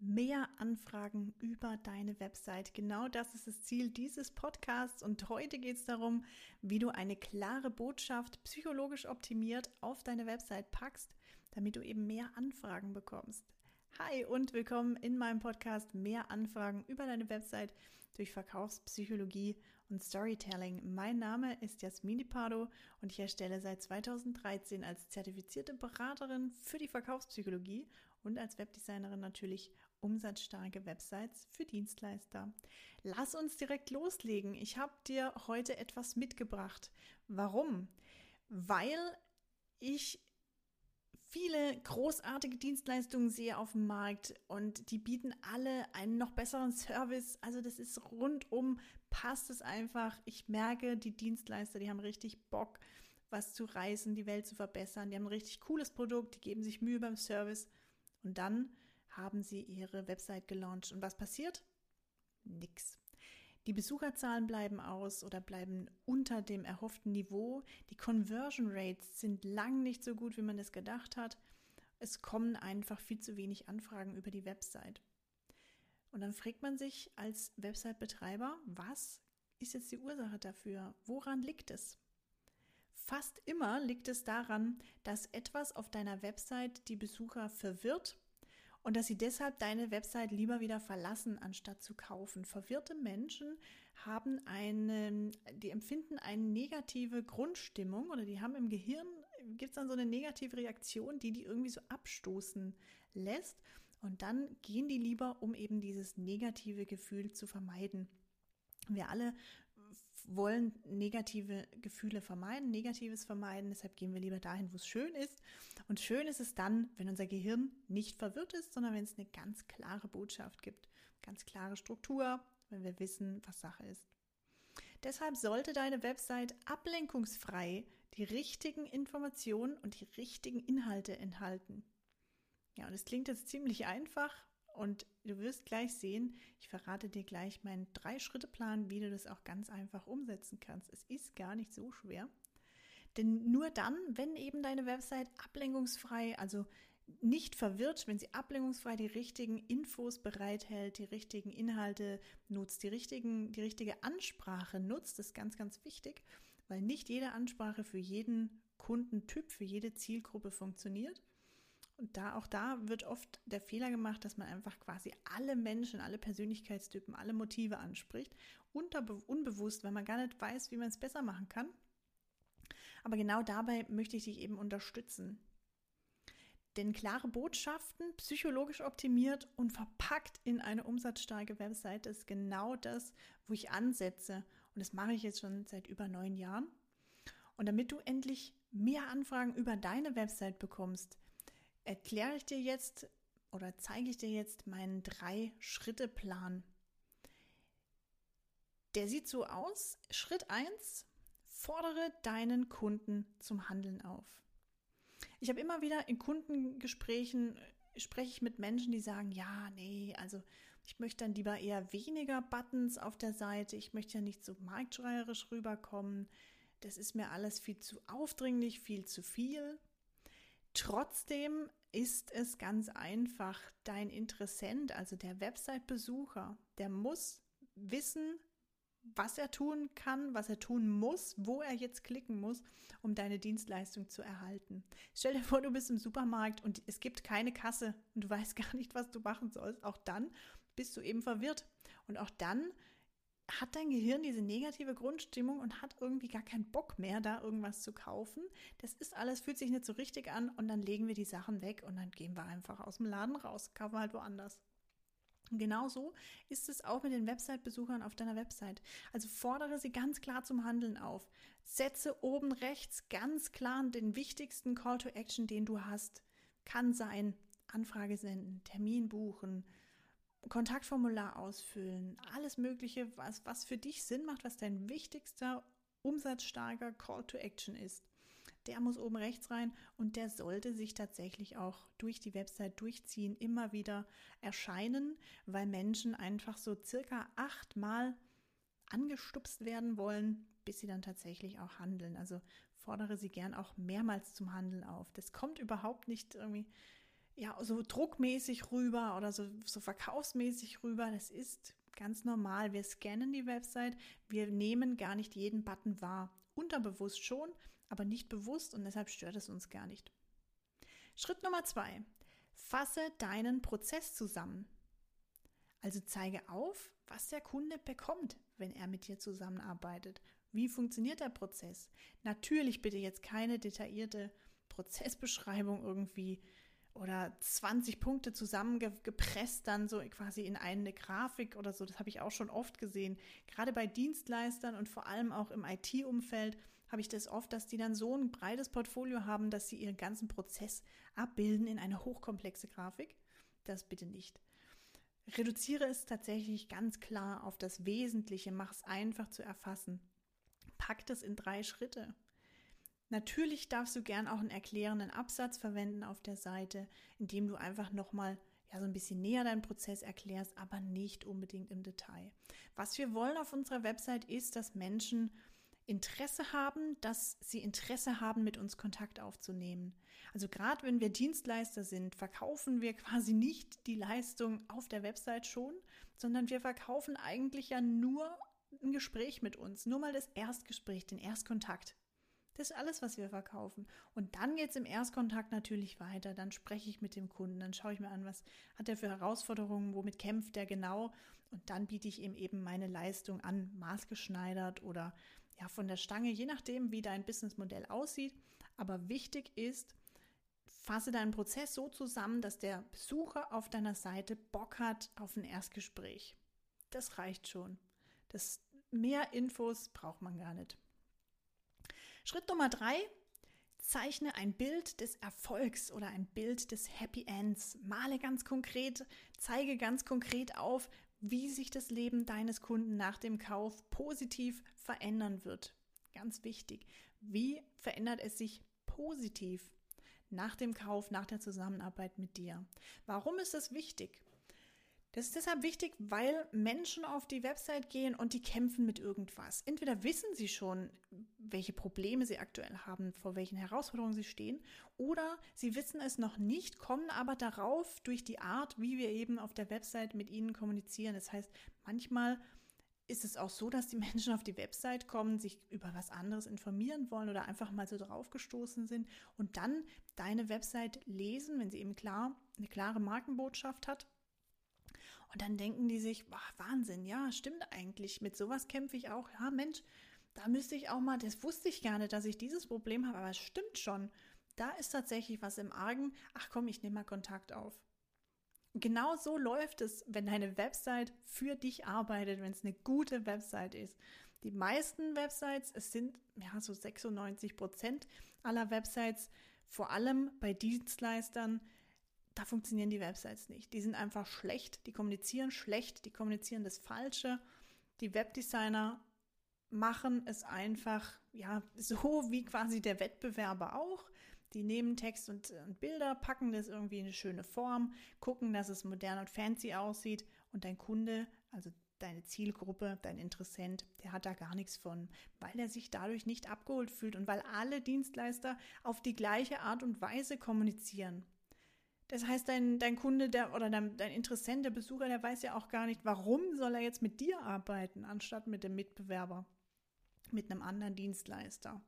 mehr Anfragen über deine Website. Genau das ist das Ziel dieses Podcasts und heute geht es darum, wie du eine klare Botschaft psychologisch optimiert auf deine Website packst, damit du eben mehr Anfragen bekommst. Hi und willkommen in meinem Podcast Mehr Anfragen über deine Website durch Verkaufspsychologie und Storytelling. Mein Name ist Jasmini Pardo und ich erstelle seit 2013 als zertifizierte Beraterin für die Verkaufspsychologie und als Webdesignerin natürlich umsatzstarke Websites für Dienstleister. Lass uns direkt loslegen. Ich habe dir heute etwas mitgebracht. Warum? Weil ich viele großartige Dienstleistungen sehe auf dem Markt und die bieten alle einen noch besseren Service. Also das ist rundum, passt es einfach. Ich merke, die Dienstleister, die haben richtig Bock, was zu reißen, die Welt zu verbessern. Die haben ein richtig cooles Produkt, die geben sich Mühe beim Service und dann haben sie ihre Website gelauncht. Und was passiert? Nix. Die Besucherzahlen bleiben aus oder bleiben unter dem erhofften Niveau. Die Conversion Rates sind lang nicht so gut, wie man es gedacht hat. Es kommen einfach viel zu wenig Anfragen über die Website. Und dann fragt man sich als Website-Betreiber, was ist jetzt die Ursache dafür? Woran liegt es? Fast immer liegt es daran, dass etwas auf deiner Website die Besucher verwirrt und dass sie deshalb deine Website lieber wieder verlassen, anstatt zu kaufen. Verwirrte Menschen haben eine, die empfinden eine negative Grundstimmung oder die haben im Gehirn, gibt es dann so eine negative Reaktion, die die irgendwie so abstoßen lässt. Und dann gehen die lieber, um eben dieses negative Gefühl zu vermeiden. Wir alle wollen negative Gefühle vermeiden, Negatives vermeiden. Deshalb gehen wir lieber dahin, wo es schön ist. Und schön ist es dann, wenn unser Gehirn nicht verwirrt ist, sondern wenn es eine ganz klare Botschaft gibt, ganz klare Struktur, wenn wir wissen, was Sache ist. Deshalb sollte deine Website ablenkungsfrei die richtigen Informationen und die richtigen Inhalte enthalten. Ja, und es klingt jetzt ziemlich einfach, und du wirst gleich sehen, ich verrate dir gleich meinen Drei-Schritte-Plan, wie du das auch ganz einfach umsetzen kannst. Es ist gar nicht so schwer. Denn nur dann, wenn eben deine Website ablenkungsfrei, also nicht verwirrt, wenn sie ablenkungsfrei die richtigen Infos bereithält, die richtigen Inhalte nutzt, die, richtigen, die richtige Ansprache nutzt, das ist ganz, ganz wichtig, weil nicht jede Ansprache für jeden Kundentyp, für jede Zielgruppe funktioniert. Und da, auch da wird oft der Fehler gemacht, dass man einfach quasi alle Menschen, alle Persönlichkeitstypen, alle Motive anspricht, unterbe unbewusst, weil man gar nicht weiß, wie man es besser machen kann. Aber genau dabei möchte ich dich eben unterstützen. Denn klare Botschaften, psychologisch optimiert und verpackt in eine umsatzstarke Website ist genau das, wo ich ansetze. Und das mache ich jetzt schon seit über neun Jahren. Und damit du endlich mehr Anfragen über deine Website bekommst, erkläre ich dir jetzt oder zeige ich dir jetzt meinen Drei-Schritte-Plan. Der sieht so aus. Schritt 1, fordere deinen Kunden zum Handeln auf. Ich habe immer wieder in Kundengesprächen spreche ich mit Menschen, die sagen, ja, nee, also ich möchte dann lieber eher weniger Buttons auf der Seite, ich möchte ja nicht so marktschreierisch rüberkommen, das ist mir alles viel zu aufdringlich, viel zu viel. Trotzdem ist es ganz einfach. Dein Interessent, also der Website-Besucher, der muss wissen, was er tun kann, was er tun muss, wo er jetzt klicken muss, um deine Dienstleistung zu erhalten. Stell dir vor, du bist im Supermarkt und es gibt keine Kasse und du weißt gar nicht, was du machen sollst. Auch dann bist du eben verwirrt. Und auch dann hat dein Gehirn diese negative Grundstimmung und hat irgendwie gar keinen Bock mehr, da irgendwas zu kaufen. Das ist alles, fühlt sich nicht so richtig an und dann legen wir die Sachen weg und dann gehen wir einfach aus dem Laden raus, kaufen halt woanders. Genauso ist es auch mit den Website-Besuchern auf deiner Website. Also fordere sie ganz klar zum Handeln auf. Setze oben rechts ganz klar den wichtigsten Call to Action, den du hast. Kann sein, Anfrage senden, Termin buchen, Kontaktformular ausfüllen, alles Mögliche, was, was für dich Sinn macht, was dein wichtigster umsatzstarker Call to Action ist. Der muss oben rechts rein und der sollte sich tatsächlich auch durch die Website durchziehen, immer wieder erscheinen, weil Menschen einfach so circa achtmal angestupst werden wollen, bis sie dann tatsächlich auch handeln. Also fordere sie gern auch mehrmals zum Handeln auf. Das kommt überhaupt nicht irgendwie ja, so druckmäßig rüber oder so, so verkaufsmäßig rüber. Das ist ganz normal. Wir scannen die Website, wir nehmen gar nicht jeden Button wahr. Unterbewusst schon, aber nicht bewusst und deshalb stört es uns gar nicht. Schritt Nummer zwei. Fasse deinen Prozess zusammen. Also zeige auf, was der Kunde bekommt, wenn er mit dir zusammenarbeitet. Wie funktioniert der Prozess? Natürlich bitte jetzt keine detaillierte Prozessbeschreibung irgendwie oder 20 Punkte zusammengepresst dann so quasi in eine Grafik oder so. Das habe ich auch schon oft gesehen. Gerade bei Dienstleistern und vor allem auch im IT-Umfeld habe ich das oft, dass die dann so ein breites Portfolio haben, dass sie ihren ganzen Prozess abbilden in eine hochkomplexe Grafik. Das bitte nicht. Reduziere es tatsächlich ganz klar auf das Wesentliche, mach es einfach zu erfassen. Pack das in drei Schritte. Natürlich darfst du gern auch einen erklärenden Absatz verwenden auf der Seite, indem du einfach nochmal ja, so ein bisschen näher deinen Prozess erklärst, aber nicht unbedingt im Detail. Was wir wollen auf unserer Website ist, dass Menschen Interesse haben, dass sie Interesse haben, mit uns Kontakt aufzunehmen. Also gerade wenn wir Dienstleister sind, verkaufen wir quasi nicht die Leistung auf der Website schon, sondern wir verkaufen eigentlich ja nur ein Gespräch mit uns, nur mal das Erstgespräch, den Erstkontakt. Das ist alles, was wir verkaufen. Und dann geht es im Erstkontakt natürlich weiter. Dann spreche ich mit dem Kunden, dann schaue ich mir an, was hat er für Herausforderungen, womit kämpft er genau. Und dann biete ich ihm eben meine Leistung an, maßgeschneidert oder ja von der Stange, je nachdem, wie dein Businessmodell aussieht. Aber wichtig ist, fasse deinen Prozess so zusammen, dass der Besucher auf deiner Seite Bock hat auf ein Erstgespräch. Das reicht schon. Das mehr Infos braucht man gar nicht. Schritt Nummer drei, zeichne ein Bild des Erfolgs oder ein Bild des Happy Ends. Male ganz konkret, zeige ganz konkret auf, wie sich das Leben deines Kunden nach dem Kauf positiv verändern wird. Ganz wichtig. Wie verändert es sich positiv nach dem Kauf, nach der Zusammenarbeit mit dir? Warum ist das wichtig? Das ist deshalb wichtig, weil Menschen auf die Website gehen und die kämpfen mit irgendwas. Entweder wissen sie schon, welche Probleme sie aktuell haben, vor welchen Herausforderungen sie stehen, oder sie wissen es noch nicht, kommen aber darauf durch die Art, wie wir eben auf der Website mit ihnen kommunizieren. Das heißt, manchmal ist es auch so, dass die Menschen auf die Website kommen, sich über was anderes informieren wollen oder einfach mal so draufgestoßen sind und dann deine Website lesen, wenn sie eben klar eine klare Markenbotschaft hat und dann denken die sich, boah, Wahnsinn, ja, stimmt eigentlich. Mit sowas kämpfe ich auch. Ja, Mensch, da müsste ich auch mal, das wusste ich nicht, dass ich dieses Problem habe, aber es stimmt schon. Da ist tatsächlich was im Argen. Ach komm, ich nehme mal Kontakt auf. Genau so läuft es, wenn deine Website für dich arbeitet, wenn es eine gute Website ist. Die meisten Websites, es sind ja so 96 Prozent aller Websites, vor allem bei Dienstleistern, da funktionieren die Websites nicht. Die sind einfach schlecht, die kommunizieren schlecht, die kommunizieren das Falsche. Die Webdesigner machen es einfach, ja, so wie quasi der Wettbewerber auch. Die nehmen Text und, und, Bilder, packen das irgendwie in eine schöne Form, gucken, dass es modern und fancy aussieht und dein Kunde, also deine Zielgruppe, dein Interessent, der hat da gar nichts von, weil er sich dadurch nicht abgeholt fühlt und weil alle Dienstleister auf die gleiche Art und Weise kommunizieren. Das heißt, dein, dein Kunde der, oder dein, dein Interessent, der Besucher, der weiß ja auch gar nicht, warum soll er jetzt mit dir arbeiten, anstatt mit dem Mitbewerber, mit einem anderen Dienstleister.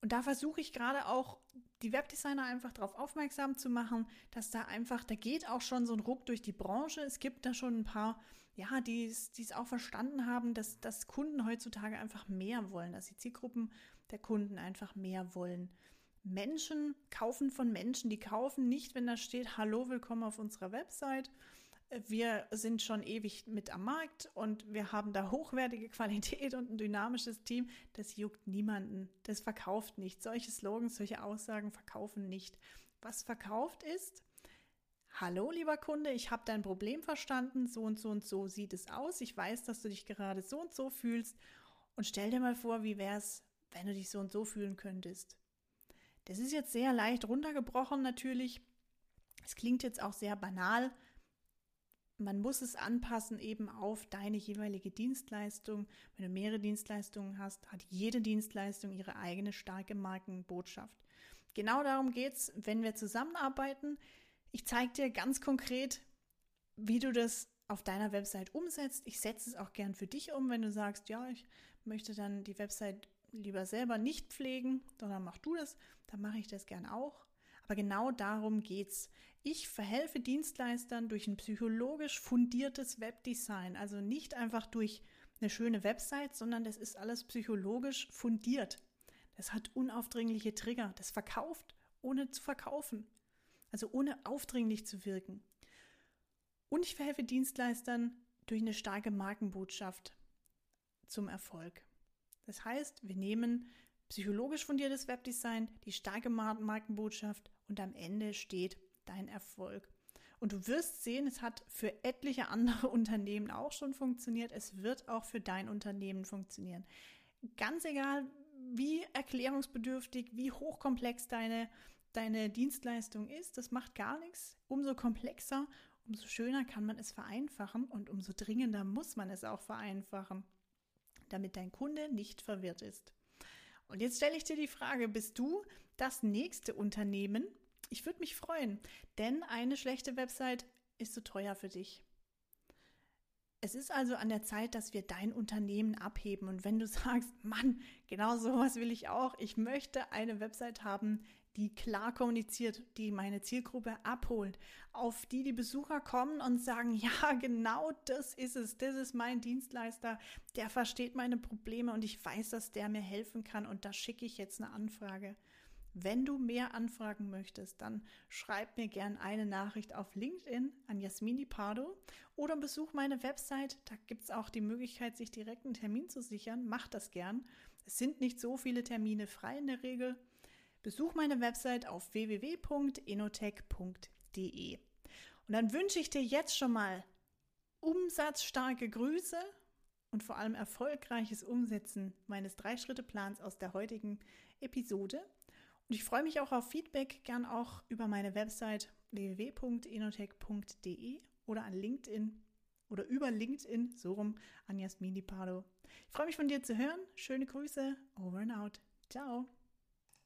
Und da versuche ich gerade auch die Webdesigner einfach darauf aufmerksam zu machen, dass da einfach, da geht auch schon so ein Ruck durch die Branche. Es gibt da schon ein paar, ja, die es auch verstanden haben, dass, dass Kunden heutzutage einfach mehr wollen, dass die Zielgruppen der Kunden einfach mehr wollen. Menschen kaufen von Menschen, die kaufen nicht, wenn da steht, hallo, willkommen auf unserer Website. Wir sind schon ewig mit am Markt und wir haben da hochwertige Qualität und ein dynamisches Team. Das juckt niemanden. Das verkauft nicht. Solche Slogans, solche Aussagen verkaufen nicht. Was verkauft ist, hallo lieber Kunde, ich habe dein Problem verstanden. So und so und so sieht es aus. Ich weiß, dass du dich gerade so und so fühlst. Und stell dir mal vor, wie wäre es, wenn du dich so und so fühlen könntest. Das ist jetzt sehr leicht runtergebrochen natürlich. Es klingt jetzt auch sehr banal. Man muss es anpassen eben auf deine jeweilige Dienstleistung. Wenn du mehrere Dienstleistungen hast, hat jede Dienstleistung ihre eigene starke Markenbotschaft. Genau darum geht es, wenn wir zusammenarbeiten. Ich zeige dir ganz konkret, wie du das auf deiner Website umsetzt. Ich setze es auch gern für dich um, wenn du sagst, ja, ich möchte dann die Website lieber selber nicht pflegen, sondern mach du das, dann mache ich das gern auch. Aber genau darum geht's. Ich verhelfe Dienstleistern durch ein psychologisch fundiertes Webdesign, also nicht einfach durch eine schöne Website, sondern das ist alles psychologisch fundiert. Das hat unaufdringliche Trigger, das verkauft, ohne zu verkaufen, also ohne aufdringlich zu wirken. Und ich verhelfe Dienstleistern durch eine starke Markenbotschaft zum Erfolg. Das heißt, wir nehmen psychologisch fundiertes Webdesign, die starke Markenbotschaft und am Ende steht dein Erfolg. Und du wirst sehen, es hat für etliche andere Unternehmen auch schon funktioniert. Es wird auch für dein Unternehmen funktionieren. Ganz egal, wie erklärungsbedürftig, wie hochkomplex deine, deine Dienstleistung ist, das macht gar nichts. Umso komplexer, umso schöner kann man es vereinfachen und umso dringender muss man es auch vereinfachen, damit dein Kunde nicht verwirrt ist. Und jetzt stelle ich dir die Frage, bist du das nächste Unternehmen? Ich würde mich freuen, denn eine schlechte Website ist zu so teuer für dich. Es ist also an der Zeit, dass wir dein Unternehmen abheben. Und wenn du sagst, Mann, genau sowas will ich auch. Ich möchte eine Website haben, die klar kommuniziert, die meine Zielgruppe abholt, auf die die Besucher kommen und sagen, ja, genau das ist es, das ist mein Dienstleister, der versteht meine Probleme und ich weiß, dass der mir helfen kann und da schicke ich jetzt eine Anfrage. Wenn du mehr anfragen möchtest, dann schreib mir gern eine Nachricht auf LinkedIn an Jasmini Pardo oder besuch meine Website. Da gibt es auch die Möglichkeit, sich direkt einen Termin zu sichern. Mach das gern. Es sind nicht so viele Termine frei in der Regel. Besuch meine Website auf www.enotech.de. Und dann wünsche ich dir jetzt schon mal umsatzstarke Grüße und vor allem erfolgreiches Umsetzen meines Drei-Schritte-Plans aus der heutigen Episode. Und ich freue mich auch auf Feedback, gern auch über meine Website www.enotech.de oder an LinkedIn oder über LinkedIn, so rum, an Jasmin Di Pardo. Ich freue mich von dir zu hören. Schöne Grüße, over and out. Ciao.